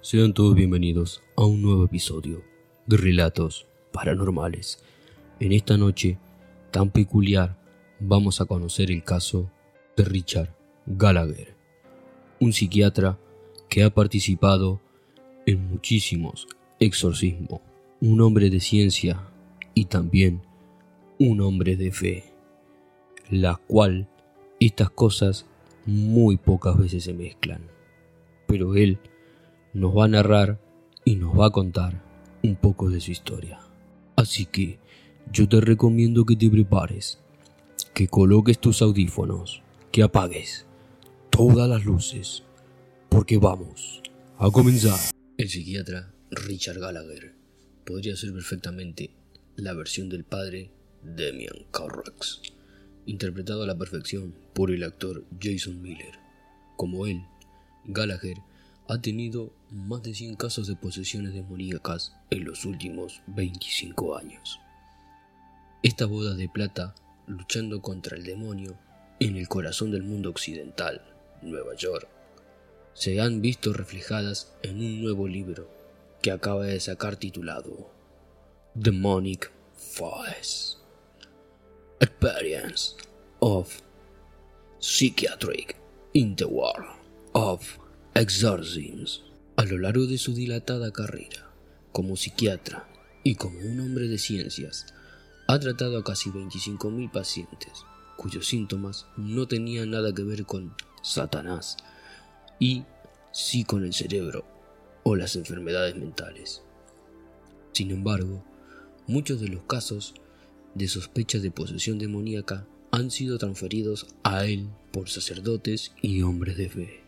Sean todos bienvenidos a un nuevo episodio de Relatos Paranormales. En esta noche tan peculiar vamos a conocer el caso de Richard Gallagher, un psiquiatra que ha participado en muchísimos exorcismos, un hombre de ciencia y también un hombre de fe, la cual estas cosas muy pocas veces se mezclan. Pero él nos va a narrar y nos va a contar un poco de su historia. Así que yo te recomiendo que te prepares, que coloques tus audífonos, que apagues todas las luces, porque vamos a comenzar. El psiquiatra Richard Gallagher podría ser perfectamente la versión del padre Demian Carrax, interpretado a la perfección por el actor Jason Miller. Como él, Gallagher ha tenido más de 100 casos de posesiones demoníacas en los últimos 25 años. Esta boda de plata luchando contra el demonio en el corazón del mundo occidental, Nueva York, se han visto reflejadas en un nuevo libro que acaba de sacar titulado Demonic Files Experience of Psychiatric in the World of Exorcisms. A lo largo de su dilatada carrera como psiquiatra y como un hombre de ciencias, ha tratado a casi 25.000 pacientes cuyos síntomas no tenían nada que ver con Satanás y sí con el cerebro o las enfermedades mentales. Sin embargo, muchos de los casos de sospecha de posesión demoníaca han sido transferidos a él por sacerdotes y hombres de fe.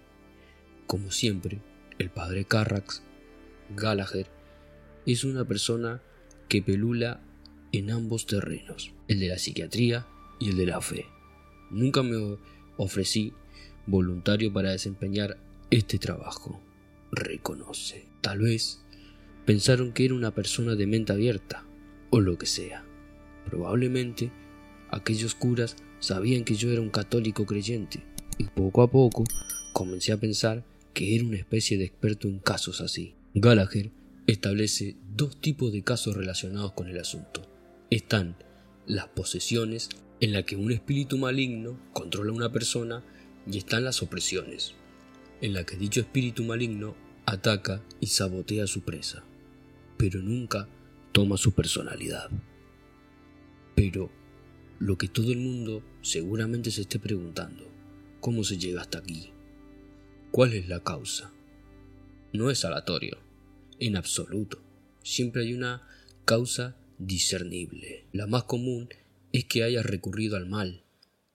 Como siempre, el padre Carrax, Gallagher, es una persona que pelula en ambos terrenos, el de la psiquiatría y el de la fe. Nunca me ofrecí voluntario para desempeñar este trabajo, reconoce. Tal vez pensaron que era una persona de mente abierta, o lo que sea. Probablemente aquellos curas sabían que yo era un católico creyente, y poco a poco comencé a pensar que era una especie de experto en casos así. Gallagher establece dos tipos de casos relacionados con el asunto. Están las posesiones, en la que un espíritu maligno controla a una persona, y están las opresiones, en la que dicho espíritu maligno ataca y sabotea a su presa, pero nunca toma su personalidad. Pero lo que todo el mundo seguramente se esté preguntando, ¿cómo se llega hasta aquí? ¿Cuál es la causa? No es aleatorio, en absoluto. Siempre hay una causa discernible. La más común es que hayas recurrido al mal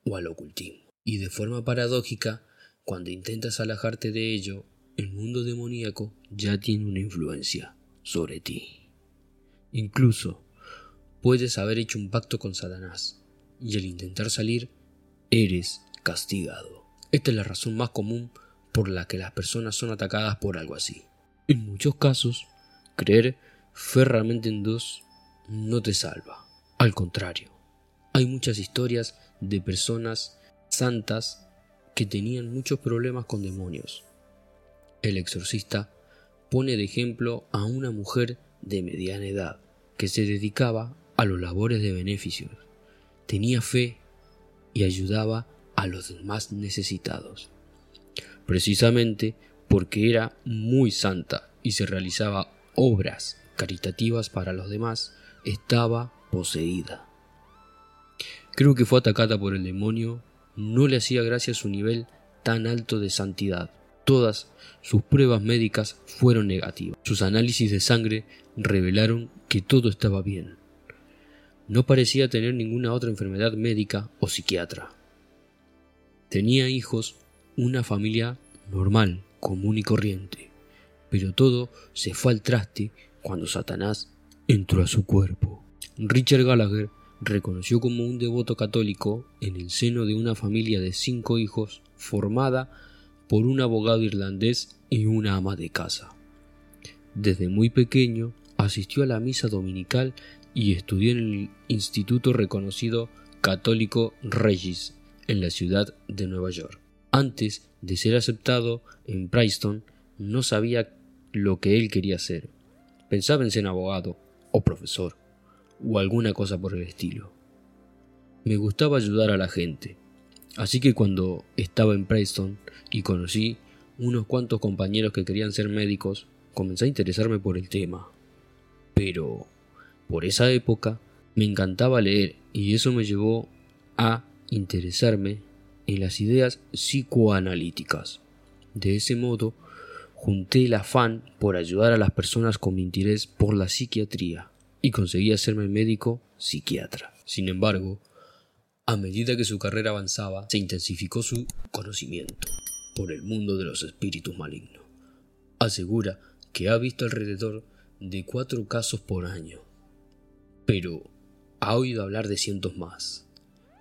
o al ocultismo. Y de forma paradójica, cuando intentas alejarte de ello, el mundo demoníaco ya tiene una influencia sobre ti. Incluso puedes haber hecho un pacto con Satanás y al intentar salir eres castigado. Esta es la razón más común por la que las personas son atacadas por algo así. En muchos casos, creer ferramente en Dios no te salva. Al contrario, hay muchas historias de personas santas que tenían muchos problemas con demonios. El exorcista pone de ejemplo a una mujer de mediana edad que se dedicaba a los labores de beneficios, tenía fe y ayudaba a los más necesitados. Precisamente porque era muy santa y se realizaba obras caritativas para los demás, estaba poseída. Creo que fue atacada por el demonio no le hacía gracia su nivel tan alto de santidad. Todas sus pruebas médicas fueron negativas. Sus análisis de sangre revelaron que todo estaba bien. No parecía tener ninguna otra enfermedad médica o psiquiatra. Tenía hijos, una familia normal, común y corriente. Pero todo se fue al traste cuando Satanás entró a su cuerpo. Richard Gallagher reconoció como un devoto católico en el seno de una familia de cinco hijos formada por un abogado irlandés y una ama de casa. Desde muy pequeño asistió a la misa dominical y estudió en el instituto reconocido católico Regis en la ciudad de Nueva York. Antes de ser aceptado en Princeton, no sabía lo que él quería ser. Pensaba en ser abogado, o profesor, o alguna cosa por el estilo. Me gustaba ayudar a la gente, así que cuando estaba en Preston y conocí unos cuantos compañeros que querían ser médicos, comencé a interesarme por el tema. Pero, por esa época, me encantaba leer y eso me llevó a interesarme en las ideas psicoanalíticas. De ese modo, junté el afán por ayudar a las personas con mi interés por la psiquiatría y conseguí hacerme médico psiquiatra. Sin embargo, a medida que su carrera avanzaba, se intensificó su conocimiento por el mundo de los espíritus malignos. Asegura que ha visto alrededor de cuatro casos por año, pero ha oído hablar de cientos más,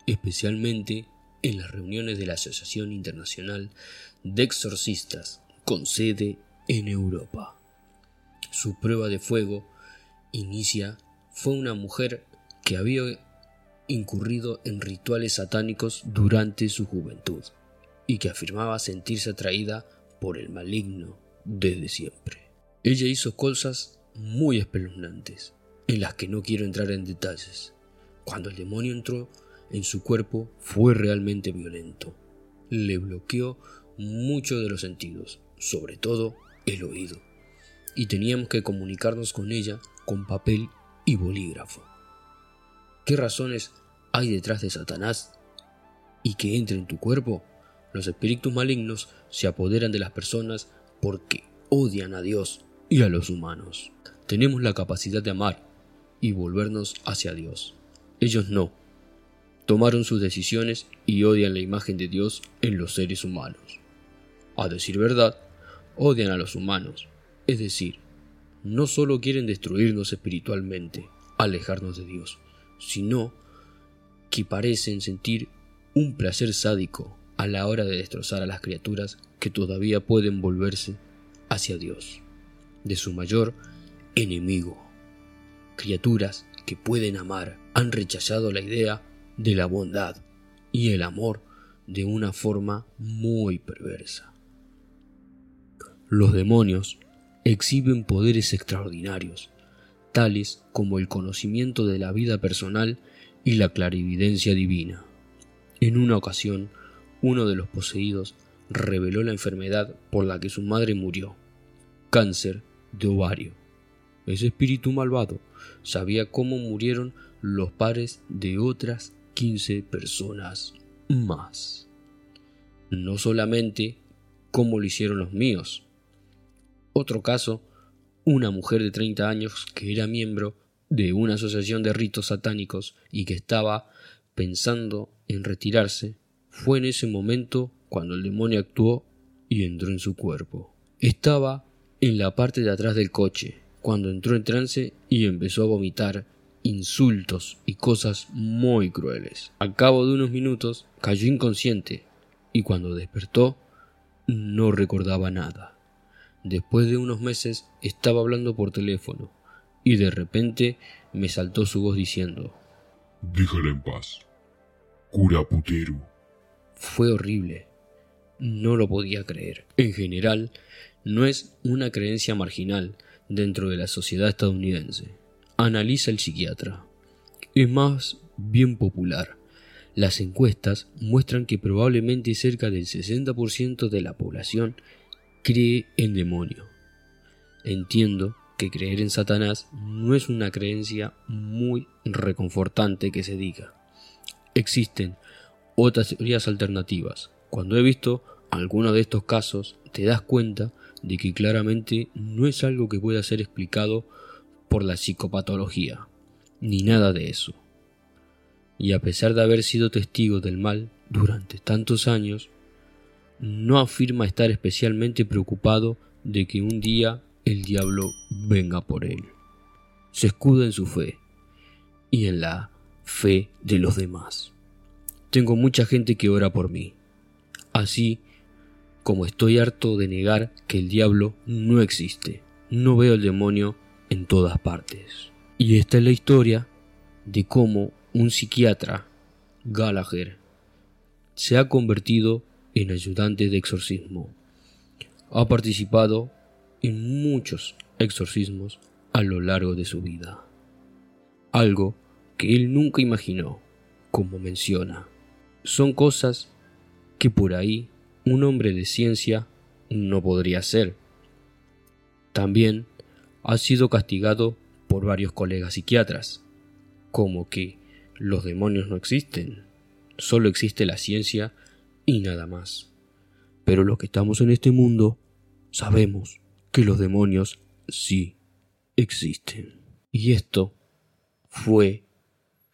especialmente en las reuniones de la Asociación Internacional de Exorcistas con sede en Europa. Su prueba de fuego inicia fue una mujer que había incurrido en rituales satánicos durante su juventud y que afirmaba sentirse atraída por el maligno desde siempre. Ella hizo cosas muy espeluznantes, en las que no quiero entrar en detalles. Cuando el demonio entró en su cuerpo fue realmente violento. Le bloqueó mucho de los sentidos, sobre todo el oído, y teníamos que comunicarnos con ella con papel y bolígrafo. ¿Qué razones hay detrás de Satanás y que entre en tu cuerpo? Los espíritus malignos se apoderan de las personas porque odian a Dios y a los humanos. Tenemos la capacidad de amar y volvernos hacia Dios. Ellos no. Tomaron sus decisiones y odian la imagen de Dios en los seres humanos. A decir verdad, odian a los humanos, es decir, no solo quieren destruirnos espiritualmente, alejarnos de Dios, sino que parecen sentir un placer sádico a la hora de destrozar a las criaturas que todavía pueden volverse hacia Dios, de su mayor enemigo. Criaturas que pueden amar han rechazado la idea de la bondad y el amor de una forma muy perversa. Los demonios exhiben poderes extraordinarios, tales como el conocimiento de la vida personal y la clarividencia divina. En una ocasión, uno de los poseídos reveló la enfermedad por la que su madre murió, cáncer de ovario. Ese espíritu malvado sabía cómo murieron los pares de otras quince personas más. No solamente cómo lo hicieron los míos. Otro caso, una mujer de 30 años que era miembro de una asociación de ritos satánicos y que estaba pensando en retirarse, fue en ese momento cuando el demonio actuó y entró en su cuerpo. Estaba en la parte de atrás del coche, cuando entró en trance y empezó a vomitar insultos y cosas muy crueles. Al cabo de unos minutos cayó inconsciente y cuando despertó no recordaba nada. Después de unos meses estaba hablando por teléfono y de repente me saltó su voz diciendo Déjala en paz. Cura putero. Fue horrible. No lo podía creer. En general, no es una creencia marginal dentro de la sociedad estadounidense analiza el psiquiatra. Es más bien popular. Las encuestas muestran que probablemente cerca del 60% de la población cree en demonio. Entiendo que creer en Satanás no es una creencia muy reconfortante que se diga. Existen otras teorías alternativas. Cuando he visto algunos de estos casos, te das cuenta de que claramente no es algo que pueda ser explicado por la psicopatología, ni nada de eso. Y a pesar de haber sido testigo del mal durante tantos años, no afirma estar especialmente preocupado de que un día el diablo venga por él. Se escuda en su fe y en la fe de los demás. Tengo mucha gente que ora por mí, así como estoy harto de negar que el diablo no existe. No veo el demonio en todas partes. Y esta es la historia de cómo un psiquiatra, Gallagher, se ha convertido en ayudante de exorcismo. Ha participado en muchos exorcismos a lo largo de su vida. Algo que él nunca imaginó, como menciona. Son cosas que por ahí un hombre de ciencia no podría hacer. También ha sido castigado por varios colegas psiquiatras, como que los demonios no existen, solo existe la ciencia y nada más. Pero los que estamos en este mundo sabemos que los demonios sí existen. Y esto fue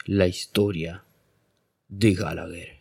la historia de Gallagher.